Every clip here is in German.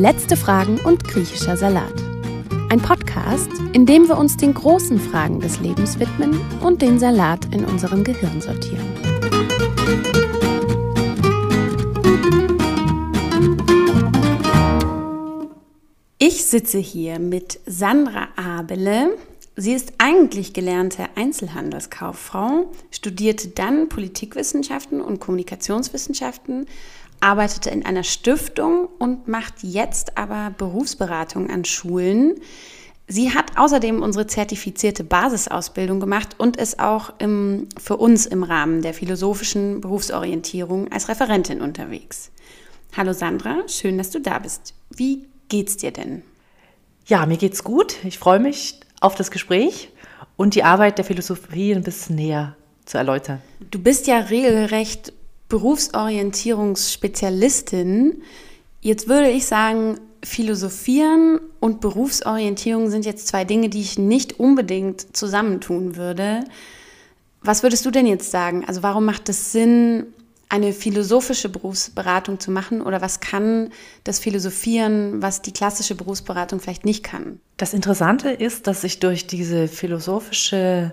Letzte Fragen und griechischer Salat. Ein Podcast, in dem wir uns den großen Fragen des Lebens widmen und den Salat in unserem Gehirn sortieren. Ich sitze hier mit Sandra Abele. Sie ist eigentlich gelernte Einzelhandelskauffrau, studierte dann Politikwissenschaften und Kommunikationswissenschaften, arbeitete in einer Stiftung und macht jetzt aber Berufsberatung an Schulen. Sie hat außerdem unsere zertifizierte Basisausbildung gemacht und ist auch im, für uns im Rahmen der philosophischen Berufsorientierung als Referentin unterwegs. Hallo Sandra, schön, dass du da bist. Wie geht's dir denn? Ja, mir geht's gut. Ich freue mich auf das Gespräch und die Arbeit der Philosophie ein bisschen näher zu erläutern. Du bist ja regelrecht Berufsorientierungsspezialistin. Jetzt würde ich sagen, Philosophieren und Berufsorientierung sind jetzt zwei Dinge, die ich nicht unbedingt zusammentun würde. Was würdest du denn jetzt sagen? Also warum macht es Sinn, eine philosophische Berufsberatung zu machen oder was kann das Philosophieren, was die klassische Berufsberatung vielleicht nicht kann? Das Interessante ist, dass ich durch diese philosophische,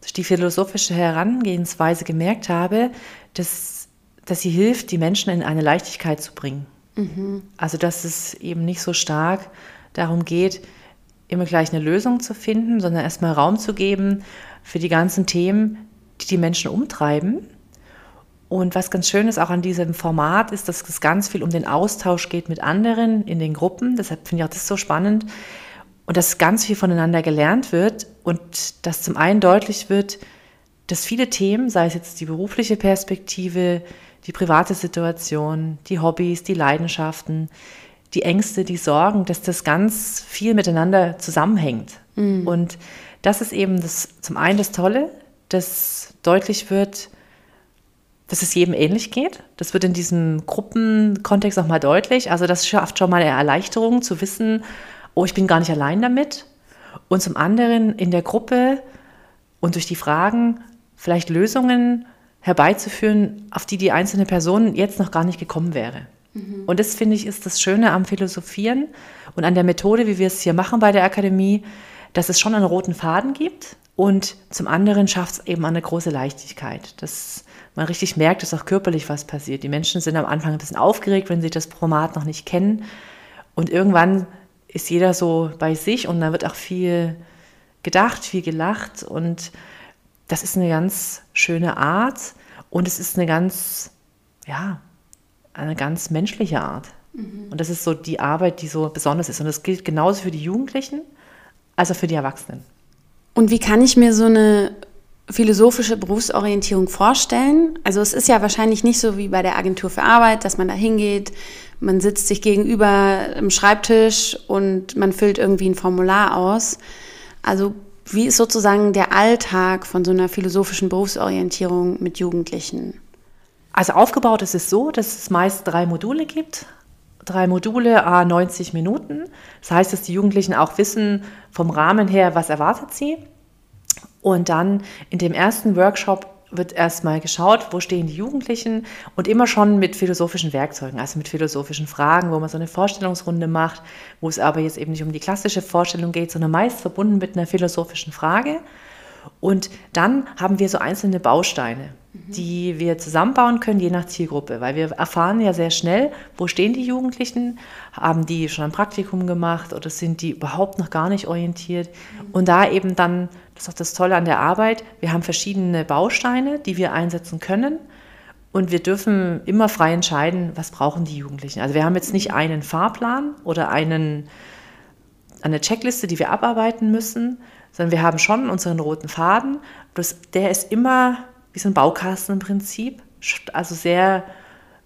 durch die philosophische Herangehensweise gemerkt habe, dass dass sie hilft, die Menschen in eine Leichtigkeit zu bringen. Mhm. Also dass es eben nicht so stark darum geht, immer gleich eine Lösung zu finden, sondern erstmal Raum zu geben für die ganzen Themen, die die Menschen umtreiben. Und was ganz schön ist auch an diesem Format, ist, dass es ganz viel um den Austausch geht mit anderen in den Gruppen. Deshalb finde ich auch das so spannend. Und dass ganz viel voneinander gelernt wird und dass zum einen deutlich wird, dass viele Themen, sei es jetzt die berufliche Perspektive, die private Situation, die Hobbys, die Leidenschaften, die Ängste, die Sorgen, dass das ganz viel miteinander zusammenhängt. Mhm. Und das ist eben das, zum einen das Tolle, dass deutlich wird, dass es jedem ähnlich geht. Das wird in diesem Gruppenkontext auch mal deutlich. Also das schafft schon mal eine Erleichterung zu wissen, oh, ich bin gar nicht allein damit. Und zum anderen in der Gruppe und durch die Fragen vielleicht Lösungen herbeizuführen, auf die die einzelne Person jetzt noch gar nicht gekommen wäre. Mhm. Und das finde ich ist das Schöne am Philosophieren und an der Methode, wie wir es hier machen bei der Akademie, dass es schon einen roten Faden gibt und zum anderen schafft es eben eine große Leichtigkeit, dass man richtig merkt, dass auch körperlich was passiert. Die Menschen sind am Anfang ein bisschen aufgeregt, wenn sie das Format noch nicht kennen und irgendwann ist jeder so bei sich und da wird auch viel gedacht, viel gelacht und das ist eine ganz schöne Art und es ist eine ganz, ja, eine ganz menschliche Art. Mhm. Und das ist so die Arbeit, die so besonders ist. Und das gilt genauso für die Jugendlichen als auch für die Erwachsenen. Und wie kann ich mir so eine philosophische Berufsorientierung vorstellen? Also es ist ja wahrscheinlich nicht so wie bei der Agentur für Arbeit, dass man da hingeht, man sitzt sich gegenüber im Schreibtisch und man füllt irgendwie ein Formular aus. Also wie ist sozusagen der Alltag von so einer philosophischen Berufsorientierung mit Jugendlichen? Also aufgebaut ist es so, dass es meist drei Module gibt. Drei Module, a 90 Minuten. Das heißt, dass die Jugendlichen auch wissen vom Rahmen her, was erwartet sie. Und dann in dem ersten Workshop wird erstmal geschaut, wo stehen die Jugendlichen und immer schon mit philosophischen Werkzeugen, also mit philosophischen Fragen, wo man so eine Vorstellungsrunde macht, wo es aber jetzt eben nicht um die klassische Vorstellung geht, sondern meist verbunden mit einer philosophischen Frage. Und dann haben wir so einzelne Bausteine. Die wir zusammenbauen können, je nach Zielgruppe, weil wir erfahren ja sehr schnell, wo stehen die Jugendlichen, haben die schon ein Praktikum gemacht oder sind die überhaupt noch gar nicht orientiert. Und da eben dann, das ist auch das Tolle an der Arbeit, wir haben verschiedene Bausteine, die wir einsetzen können. Und wir dürfen immer frei entscheiden, was brauchen die Jugendlichen. Also wir haben jetzt nicht einen Fahrplan oder einen, eine Checkliste, die wir abarbeiten müssen, sondern wir haben schon unseren roten Faden. Bloß der ist immer wie so ein Baukasten im Prinzip, also sehr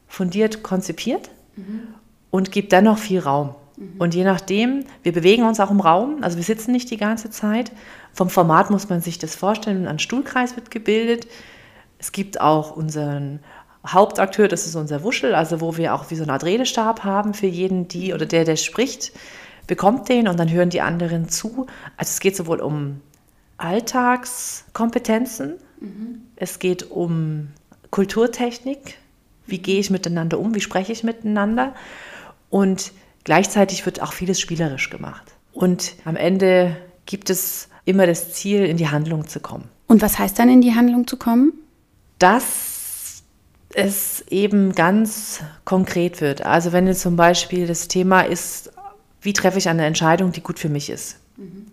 fundiert konzipiert mhm. und gibt dennoch viel Raum. Mhm. Und je nachdem, wir bewegen uns auch im Raum, also wir sitzen nicht die ganze Zeit. Vom Format muss man sich das vorstellen, ein Stuhlkreis wird gebildet. Es gibt auch unseren Hauptakteur, das ist unser Wuschel, also wo wir auch wie so eine Art Redestab haben für jeden, die oder der, der spricht bekommt den und dann hören die anderen zu. Also es geht sowohl um Alltagskompetenzen, mhm. es geht um Kulturtechnik, wie gehe ich miteinander um, wie spreche ich miteinander. Und Gleichzeitig wird auch vieles spielerisch gemacht. Und am Ende gibt es immer das Ziel, in die Handlung zu kommen. Und was heißt dann in die Handlung zu kommen? Dass es eben ganz konkret wird. Also wenn jetzt zum Beispiel das Thema ist, wie treffe ich eine Entscheidung, die gut für mich ist, mhm.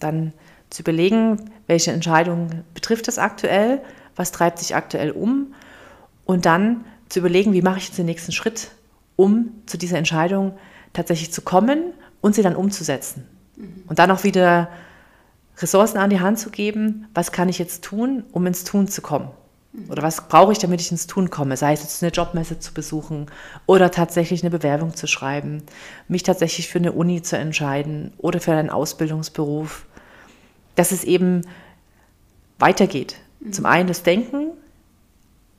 dann zu überlegen, welche Entscheidung betrifft es aktuell, was treibt sich aktuell um und dann zu überlegen, wie mache ich jetzt den nächsten Schritt, um zu dieser Entscheidung tatsächlich zu kommen und sie dann umzusetzen. Mhm. Und dann auch wieder Ressourcen an die Hand zu geben, was kann ich jetzt tun, um ins Tun zu kommen. Mhm. Oder was brauche ich, damit ich ins Tun komme? Sei es jetzt eine Jobmesse zu besuchen oder tatsächlich eine Bewerbung zu schreiben, mich tatsächlich für eine Uni zu entscheiden oder für einen Ausbildungsberuf. Dass es eben weitergeht. Mhm. Zum einen das Denken,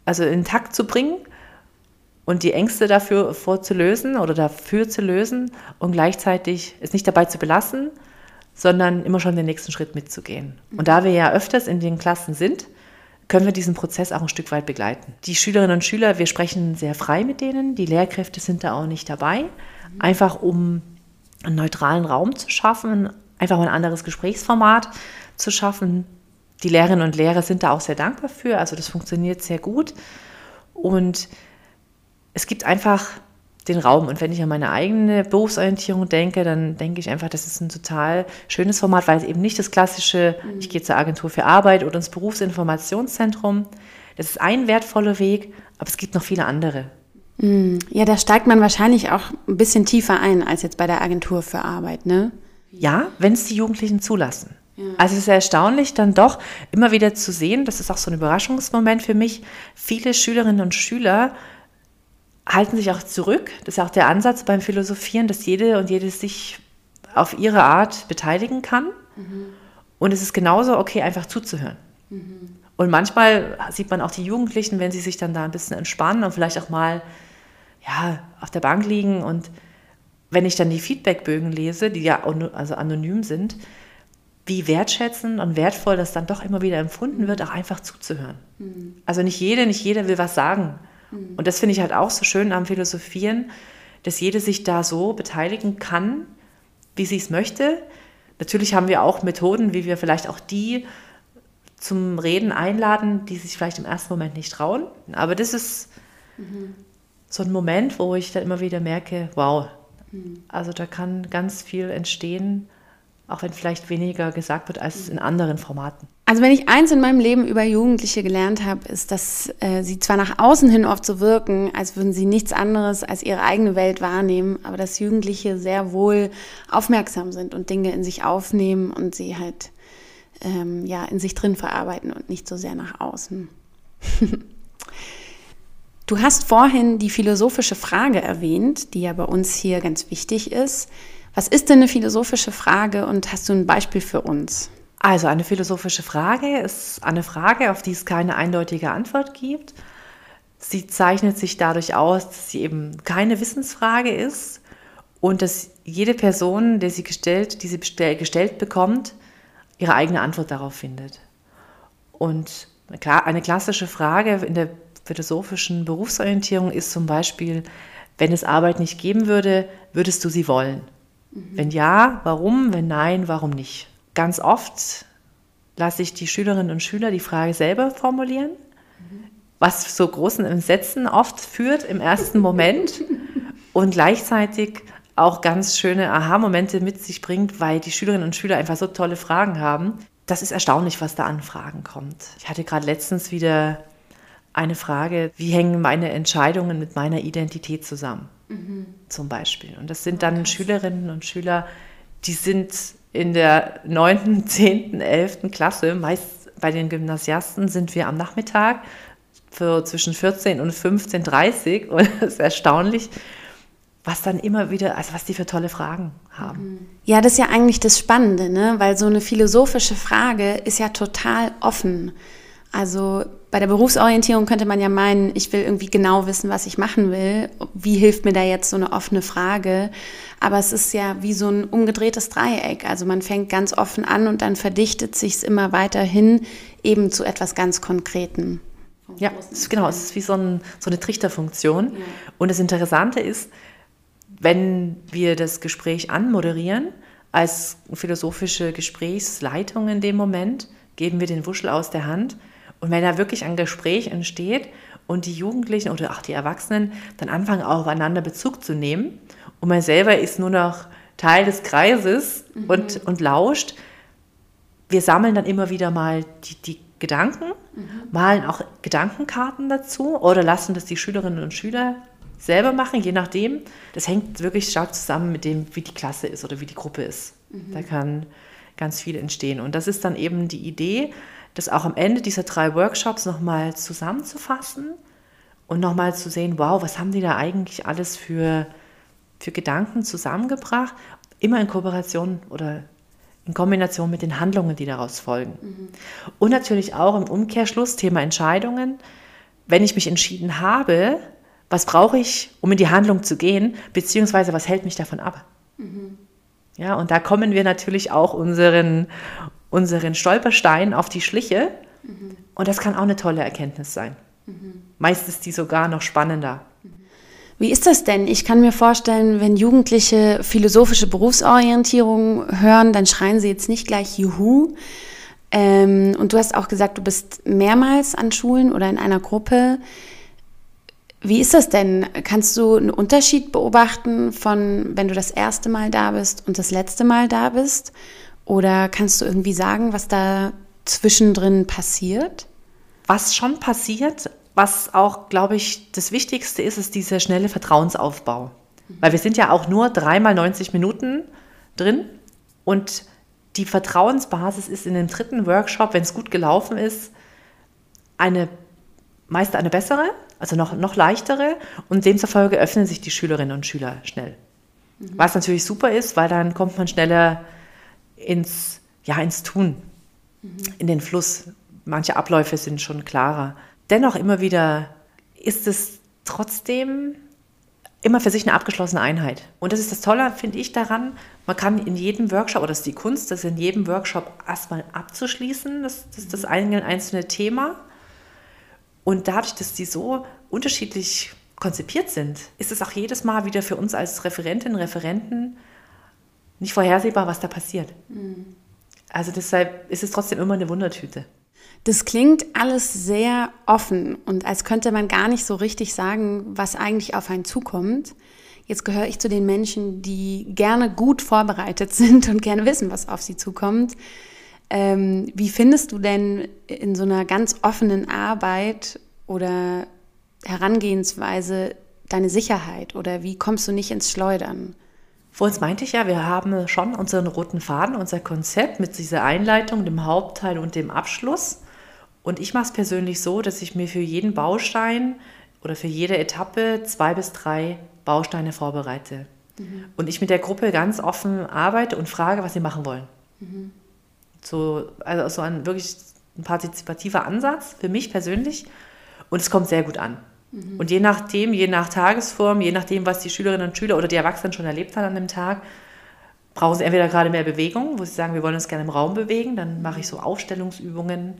also in Takt zu bringen und die Ängste dafür vorzulösen oder dafür zu lösen und gleichzeitig es nicht dabei zu belassen, sondern immer schon den nächsten Schritt mitzugehen. Und da wir ja öfters in den Klassen sind, können wir diesen Prozess auch ein Stück weit begleiten. Die Schülerinnen und Schüler, wir sprechen sehr frei mit denen, die Lehrkräfte sind da auch nicht dabei, einfach um einen neutralen Raum zu schaffen, einfach ein anderes Gesprächsformat zu schaffen. Die Lehrerinnen und Lehrer sind da auch sehr dankbar für, also das funktioniert sehr gut. Und es gibt einfach den Raum. Und wenn ich an meine eigene Berufsorientierung denke, dann denke ich einfach, das ist ein total schönes Format, weil es eben nicht das klassische, mhm. ich gehe zur Agentur für Arbeit oder ins Berufsinformationszentrum. Das ist ein wertvoller Weg, aber es gibt noch viele andere. Mhm. Ja, da steigt man wahrscheinlich auch ein bisschen tiefer ein als jetzt bei der Agentur für Arbeit, ne? Ja, wenn es die Jugendlichen zulassen. Ja. Also es ist erstaunlich, dann doch immer wieder zu sehen, das ist auch so ein Überraschungsmoment für mich, viele Schülerinnen und Schüler halten sich auch zurück. Das ist auch der Ansatz beim Philosophieren, dass jede und jede sich auf ihre Art beteiligen kann. Mhm. Und es ist genauso okay, einfach zuzuhören. Mhm. Und manchmal sieht man auch die Jugendlichen, wenn sie sich dann da ein bisschen entspannen und vielleicht auch mal ja, auf der Bank liegen. Und wenn ich dann die Feedbackbögen lese, die ja also anonym sind, wie wertschätzend und wertvoll das dann doch immer wieder empfunden wird, auch einfach zuzuhören. Mhm. Also nicht jede, nicht jeder will was sagen. Mhm. Und das finde ich halt auch so schön am Philosophieren, dass jede sich da so beteiligen kann, wie sie es möchte. Natürlich haben wir auch Methoden, wie wir vielleicht auch die zum Reden einladen, die sich vielleicht im ersten Moment nicht trauen. Aber das ist mhm. so ein Moment, wo ich dann immer wieder merke, wow. Also da kann ganz viel entstehen, auch wenn vielleicht weniger gesagt wird als in anderen Formaten. Also wenn ich eins in meinem Leben über Jugendliche gelernt habe, ist, dass äh, sie zwar nach außen hin oft so wirken, als würden sie nichts anderes als ihre eigene Welt wahrnehmen, aber dass Jugendliche sehr wohl aufmerksam sind und Dinge in sich aufnehmen und sie halt ähm, ja in sich drin verarbeiten und nicht so sehr nach außen. du hast vorhin die philosophische Frage erwähnt, die ja bei uns hier ganz wichtig ist. Was ist denn eine philosophische Frage und hast du ein Beispiel für uns? Also eine philosophische Frage ist eine Frage, auf die es keine eindeutige Antwort gibt. Sie zeichnet sich dadurch aus, dass sie eben keine Wissensfrage ist und dass jede Person, der sie gestellt, die sie gestellt bekommt, ihre eigene Antwort darauf findet. Und eine klassische Frage in der philosophischen Berufsorientierung ist zum Beispiel, wenn es Arbeit nicht geben würde, würdest du sie wollen? Mhm. Wenn ja, warum? Wenn nein, warum nicht? Ganz oft lasse ich die Schülerinnen und Schüler die Frage selber formulieren, mhm. was zu großen Entsetzen oft führt im ersten Moment und gleichzeitig auch ganz schöne Aha-Momente mit sich bringt, weil die Schülerinnen und Schüler einfach so tolle Fragen haben. Das ist erstaunlich, was da an Fragen kommt. Ich hatte gerade letztens wieder eine Frage, wie hängen meine Entscheidungen mit meiner Identität zusammen? Mhm. Zum Beispiel. Und das sind dann Schülerinnen und Schüler, die sind in der 9., 10., 11. Klasse, meist bei den Gymnasiasten sind wir am Nachmittag für zwischen 14 und 15.30 und es ist erstaunlich, was dann immer wieder, also was die für tolle Fragen haben. Mhm. Ja, das ist ja eigentlich das Spannende, ne? weil so eine philosophische Frage ist ja total offen. Also bei der Berufsorientierung könnte man ja meinen, ich will irgendwie genau wissen, was ich machen will. Wie hilft mir da jetzt so eine offene Frage? Aber es ist ja wie so ein umgedrehtes Dreieck. Also man fängt ganz offen an und dann verdichtet sich es immer weiter hin eben zu etwas ganz Konkreten. Ja, genau, es ist wie so, ein, so eine Trichterfunktion. Ja. Und das Interessante ist, wenn wir das Gespräch anmoderieren, als philosophische Gesprächsleitung in dem Moment, geben wir den Wuschel aus der Hand. Und wenn da wirklich ein Gespräch entsteht und die Jugendlichen oder auch die Erwachsenen dann anfangen, aufeinander Bezug zu nehmen und man selber ist nur noch Teil des Kreises mhm. und, und lauscht, wir sammeln dann immer wieder mal die, die Gedanken, mhm. malen auch Gedankenkarten dazu oder lassen das die Schülerinnen und Schüler selber machen, je nachdem. Das hängt wirklich stark zusammen mit dem, wie die Klasse ist oder wie die Gruppe ist. Mhm. Da kann ganz viel entstehen. Und das ist dann eben die Idee, das auch am Ende dieser drei Workshops nochmal zusammenzufassen und nochmal zu sehen, wow, was haben die da eigentlich alles für, für Gedanken zusammengebracht, immer in Kooperation oder in Kombination mit den Handlungen, die daraus folgen. Mhm. Und natürlich auch im Umkehrschluss, Thema Entscheidungen, wenn ich mich entschieden habe, was brauche ich, um in die Handlung zu gehen, beziehungsweise was hält mich davon ab. Mhm. Ja, und da kommen wir natürlich auch unseren, unseren Stolperstein auf die Schliche. Mhm. Und das kann auch eine tolle Erkenntnis sein. Mhm. Meist ist die sogar noch spannender. Wie ist das denn? Ich kann mir vorstellen, wenn Jugendliche philosophische Berufsorientierung hören, dann schreien sie jetzt nicht gleich Juhu. Ähm, und du hast auch gesagt, du bist mehrmals an Schulen oder in einer Gruppe. Wie ist das denn? Kannst du einen Unterschied beobachten von, wenn du das erste Mal da bist und das letzte Mal da bist? Oder kannst du irgendwie sagen, was da zwischendrin passiert? Was schon passiert, was auch, glaube ich, das Wichtigste ist, ist dieser schnelle Vertrauensaufbau. Weil wir sind ja auch nur dreimal 90 Minuten drin und die Vertrauensbasis ist in dem dritten Workshop, wenn es gut gelaufen ist, eine meist eine bessere, also noch, noch leichtere und demzufolge öffnen sich die Schülerinnen und Schüler schnell. Mhm. Was natürlich super ist, weil dann kommt man schneller ins, ja, ins Tun, mhm. in den Fluss. Manche Abläufe sind schon klarer. Dennoch immer wieder ist es trotzdem immer für sich eine abgeschlossene Einheit. Und das ist das Tolle, finde ich, daran, man kann in jedem Workshop, oder das ist die Kunst, das in jedem Workshop erstmal abzuschließen, das, das, das einzelne Thema und dadurch, dass die so unterschiedlich konzipiert sind, ist es auch jedes Mal wieder für uns als Referentinnen, Referenten nicht vorhersehbar, was da passiert. Mhm. Also deshalb ist es trotzdem immer eine Wundertüte. Das klingt alles sehr offen und als könnte man gar nicht so richtig sagen, was eigentlich auf einen zukommt. Jetzt gehöre ich zu den Menschen, die gerne gut vorbereitet sind und gerne wissen, was auf sie zukommt. Ähm, wie findest du denn in so einer ganz offenen Arbeit oder Herangehensweise deine Sicherheit oder wie kommst du nicht ins Schleudern? Vor uns meinte ich ja, wir haben schon unseren roten Faden, unser Konzept mit dieser Einleitung, dem Hauptteil und dem Abschluss. Und ich mache es persönlich so, dass ich mir für jeden Baustein oder für jede Etappe zwei bis drei Bausteine vorbereite. Mhm. Und ich mit der Gruppe ganz offen arbeite und frage, was sie machen wollen. Mhm. So, also so ein wirklich ein partizipativer Ansatz für mich persönlich. Und es kommt sehr gut an. Mhm. Und je nachdem, je nach Tagesform, je nachdem, was die Schülerinnen und Schüler oder die Erwachsenen schon erlebt haben an dem Tag, brauchen sie entweder gerade mehr Bewegung, wo sie sagen, wir wollen uns gerne im Raum bewegen, dann mache ich so Aufstellungsübungen.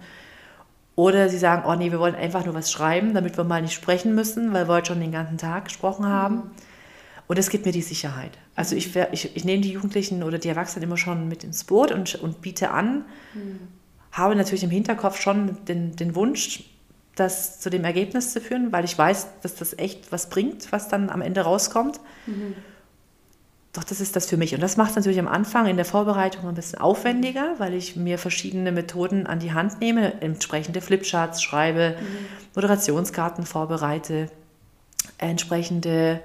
Oder sie sagen, oh nee, wir wollen einfach nur was schreiben, damit wir mal nicht sprechen müssen, weil wir heute schon den ganzen Tag gesprochen haben. Mhm. Und es gibt mir die Sicherheit. Also ich, ich, ich nehme die Jugendlichen oder die Erwachsenen immer schon mit ins Boot und, und biete an, mhm. habe natürlich im Hinterkopf schon den, den Wunsch, das zu dem Ergebnis zu führen, weil ich weiß, dass das echt was bringt, was dann am Ende rauskommt. Mhm. Doch das ist das für mich. Und das macht es natürlich am Anfang in der Vorbereitung ein bisschen aufwendiger, weil ich mir verschiedene Methoden an die Hand nehme, entsprechende Flipcharts schreibe, mhm. Moderationskarten vorbereite, entsprechende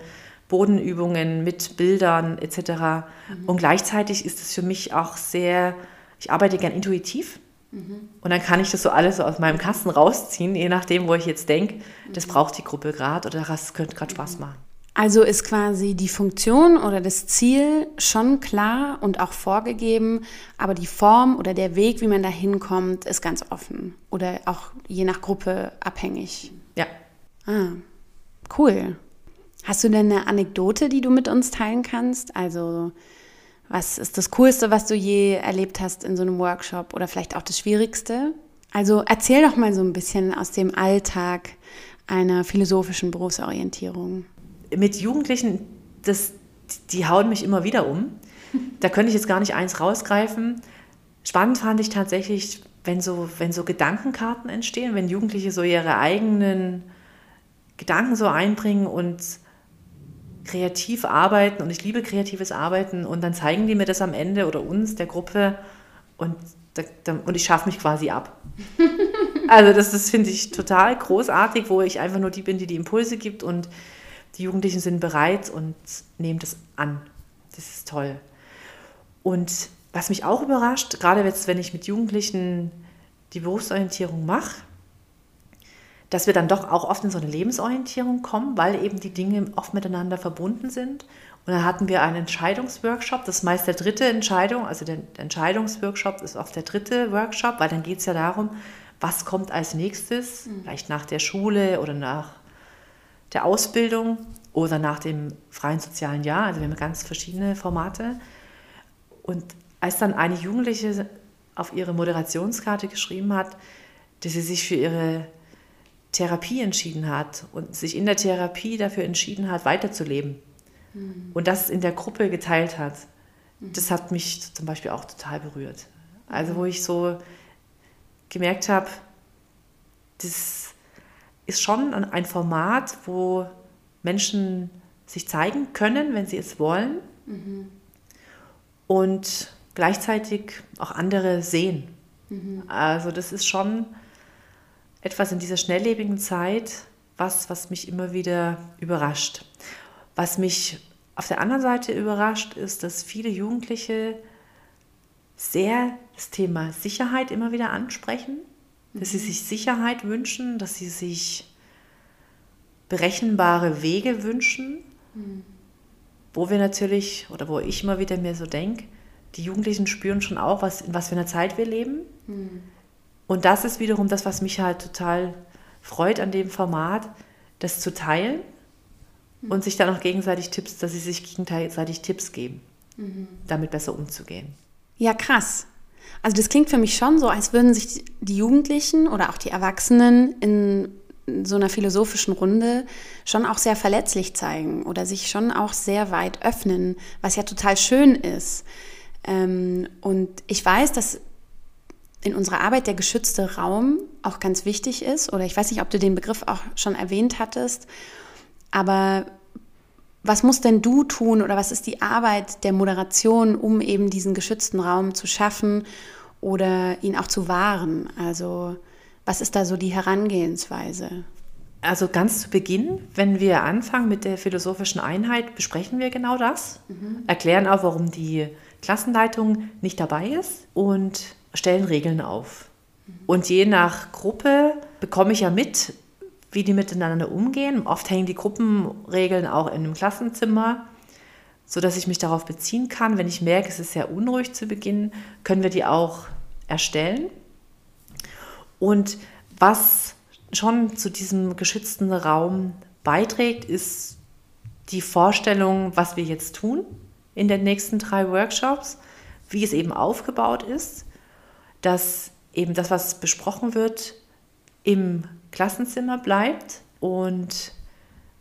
Bodenübungen mit Bildern etc. Mhm. Und gleichzeitig ist es für mich auch sehr, ich arbeite gern intuitiv. Mhm. Und dann kann ich das so alles so aus meinem Kasten rausziehen, je nachdem, wo ich jetzt denke, das mhm. braucht die Gruppe gerade oder das könnte gerade Spaß machen. Also ist quasi die Funktion oder das Ziel schon klar und auch vorgegeben, aber die Form oder der Weg, wie man da hinkommt, ist ganz offen oder auch je nach Gruppe abhängig. Ja. Ah, cool. Hast du denn eine Anekdote, die du mit uns teilen kannst? Also was ist das Coolste, was du je erlebt hast in so einem Workshop oder vielleicht auch das Schwierigste? Also erzähl doch mal so ein bisschen aus dem Alltag einer philosophischen Berufsorientierung. Mit Jugendlichen, das die hauen mich immer wieder um. Da könnte ich jetzt gar nicht eins rausgreifen. Spannend fand ich tatsächlich, wenn so, wenn so Gedankenkarten entstehen, wenn Jugendliche so ihre eigenen Gedanken so einbringen und kreativ arbeiten und ich liebe kreatives Arbeiten und dann zeigen die mir das am Ende oder uns, der Gruppe und, und ich schaffe mich quasi ab. also das, das finde ich total großartig, wo ich einfach nur die bin, die die Impulse gibt und die Jugendlichen sind bereit und nehmen das an. Das ist toll. Und was mich auch überrascht, gerade jetzt, wenn ich mit Jugendlichen die Berufsorientierung mache, dass wir dann doch auch oft in so eine Lebensorientierung kommen, weil eben die Dinge oft miteinander verbunden sind. Und dann hatten wir einen Entscheidungsworkshop, das ist meist der dritte Entscheidung, also der Entscheidungsworkshop ist oft der dritte Workshop, weil dann geht es ja darum, was kommt als nächstes, mhm. vielleicht nach der Schule oder nach der Ausbildung oder nach dem freien sozialen Jahr. Also wir haben ganz verschiedene Formate. Und als dann eine Jugendliche auf ihre Moderationskarte geschrieben hat, dass sie sich für ihre Therapie entschieden hat und sich in der Therapie dafür entschieden hat, weiterzuleben mhm. und das in der Gruppe geteilt hat, mhm. das hat mich zum Beispiel auch total berührt. Also wo ich so gemerkt habe, das ist schon ein Format, wo Menschen sich zeigen können, wenn sie es wollen mhm. und gleichzeitig auch andere sehen. Mhm. Also das ist schon etwas in dieser schnelllebigen Zeit, was, was mich immer wieder überrascht. Was mich auf der anderen Seite überrascht, ist, dass viele Jugendliche sehr das Thema Sicherheit immer wieder ansprechen, dass mhm. sie sich Sicherheit wünschen, dass sie sich berechenbare Wege wünschen, mhm. wo wir natürlich, oder wo ich immer wieder mir so denke, die Jugendlichen spüren schon auch, was, in was für einer Zeit wir leben. Mhm. Und das ist wiederum das, was mich halt total freut an dem Format, das zu teilen mhm. und sich dann auch gegenseitig Tipps, dass sie sich gegenseitig Tipps geben, mhm. damit besser umzugehen. Ja, krass. Also das klingt für mich schon so, als würden sich die Jugendlichen oder auch die Erwachsenen in so einer philosophischen Runde schon auch sehr verletzlich zeigen oder sich schon auch sehr weit öffnen, was ja total schön ist. Ähm, und ich weiß, dass in unserer Arbeit der geschützte Raum auch ganz wichtig ist. Oder ich weiß nicht, ob du den Begriff auch schon erwähnt hattest. Aber was musst denn du tun oder was ist die Arbeit der Moderation, um eben diesen geschützten Raum zu schaffen oder ihn auch zu wahren? Also was ist da so die Herangehensweise? Also ganz zu Beginn, wenn wir anfangen mit der philosophischen Einheit, besprechen wir genau das, mhm. erklären auch, warum die Klassenleitung nicht dabei ist und stellen Regeln auf. Und je nach Gruppe bekomme ich ja mit, wie die miteinander umgehen. Oft hängen die Gruppenregeln auch in einem Klassenzimmer, sodass ich mich darauf beziehen kann. Wenn ich merke, es ist sehr unruhig zu Beginn, können wir die auch erstellen. Und was schon zu diesem geschützten Raum beiträgt, ist die Vorstellung, was wir jetzt tun in den nächsten drei Workshops, wie es eben aufgebaut ist dass eben das, was besprochen wird, im Klassenzimmer bleibt. Und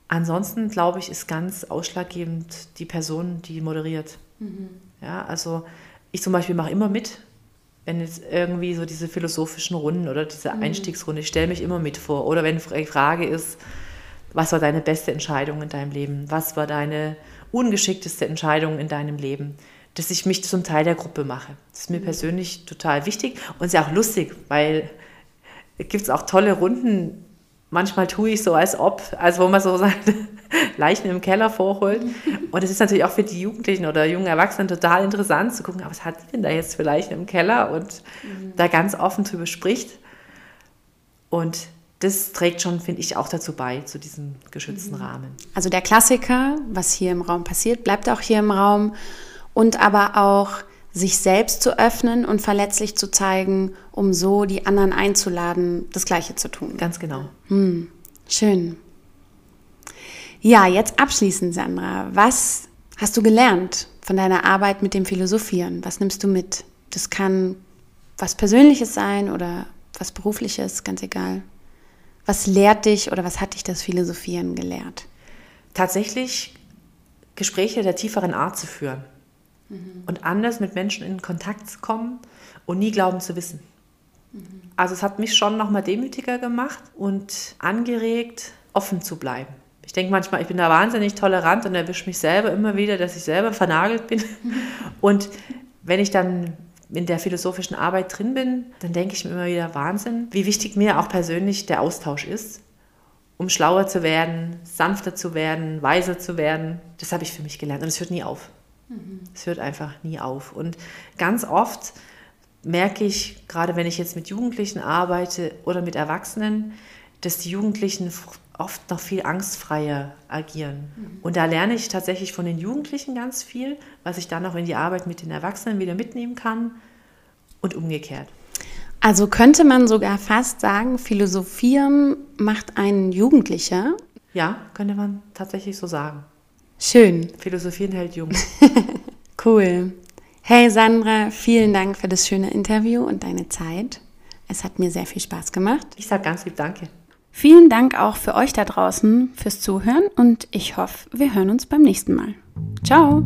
ansonsten, glaube ich, ist ganz ausschlaggebend die Person, die moderiert. Mhm. Ja, also ich zum Beispiel mache immer mit, wenn jetzt irgendwie so diese philosophischen Runden oder diese mhm. Einstiegsrunde, ich stelle mich immer mit vor. Oder wenn die Frage ist, was war deine beste Entscheidung in deinem Leben? Was war deine ungeschickteste Entscheidung in deinem Leben? Dass ich mich zum Teil der Gruppe mache. Das ist mir mhm. persönlich total wichtig und ist ja auch lustig, weil es gibt auch tolle Runden. Manchmal tue ich so, als ob, als wo man so seine Leichen im Keller vorholt. Und es ist natürlich auch für die Jugendlichen oder jungen Erwachsenen total interessant zu gucken, was hat die denn da jetzt für Leichen im Keller und mhm. da ganz offen drüber spricht. Und das trägt schon, finde ich, auch dazu bei, zu diesem geschützten mhm. Rahmen. Also der Klassiker, was hier im Raum passiert, bleibt auch hier im Raum und aber auch sich selbst zu öffnen und verletzlich zu zeigen, um so die anderen einzuladen, das Gleiche zu tun. Ganz genau. Hm, schön. Ja, jetzt abschließend, Sandra. Was hast du gelernt von deiner Arbeit mit dem Philosophieren? Was nimmst du mit? Das kann was Persönliches sein oder was Berufliches, ganz egal. Was lehrt dich oder was hat dich das Philosophieren gelehrt? Tatsächlich Gespräche der tieferen Art zu führen mhm. und anders mit Menschen in Kontakt zu kommen und nie glauben zu wissen. Mhm. Also es hat mich schon nochmal demütiger gemacht und angeregt, offen zu bleiben. Ich denke manchmal, ich bin da wahnsinnig tolerant und erwische mich selber immer wieder, dass ich selber vernagelt bin. Und wenn ich dann in der philosophischen Arbeit drin bin, dann denke ich mir immer wieder Wahnsinn, wie wichtig mir auch persönlich der Austausch ist, um schlauer zu werden, sanfter zu werden, weiser zu werden. Das habe ich für mich gelernt und es hört nie auf. Mhm. Es hört einfach nie auf. Und ganz oft merke ich, gerade wenn ich jetzt mit Jugendlichen arbeite oder mit Erwachsenen, dass die Jugendlichen oft noch viel angstfreier agieren. Mhm. Und da lerne ich tatsächlich von den Jugendlichen ganz viel, was ich dann auch in die Arbeit mit den Erwachsenen wieder mitnehmen kann und umgekehrt. Also könnte man sogar fast sagen, Philosophieren macht einen Jugendlicher? Ja, könnte man tatsächlich so sagen. Schön. Philosophieren hält jung. cool. Hey Sandra, vielen Dank für das schöne Interview und deine Zeit. Es hat mir sehr viel Spaß gemacht. Ich sage ganz lieb Danke. Vielen Dank auch für euch da draußen fürs Zuhören und ich hoffe, wir hören uns beim nächsten Mal. Ciao!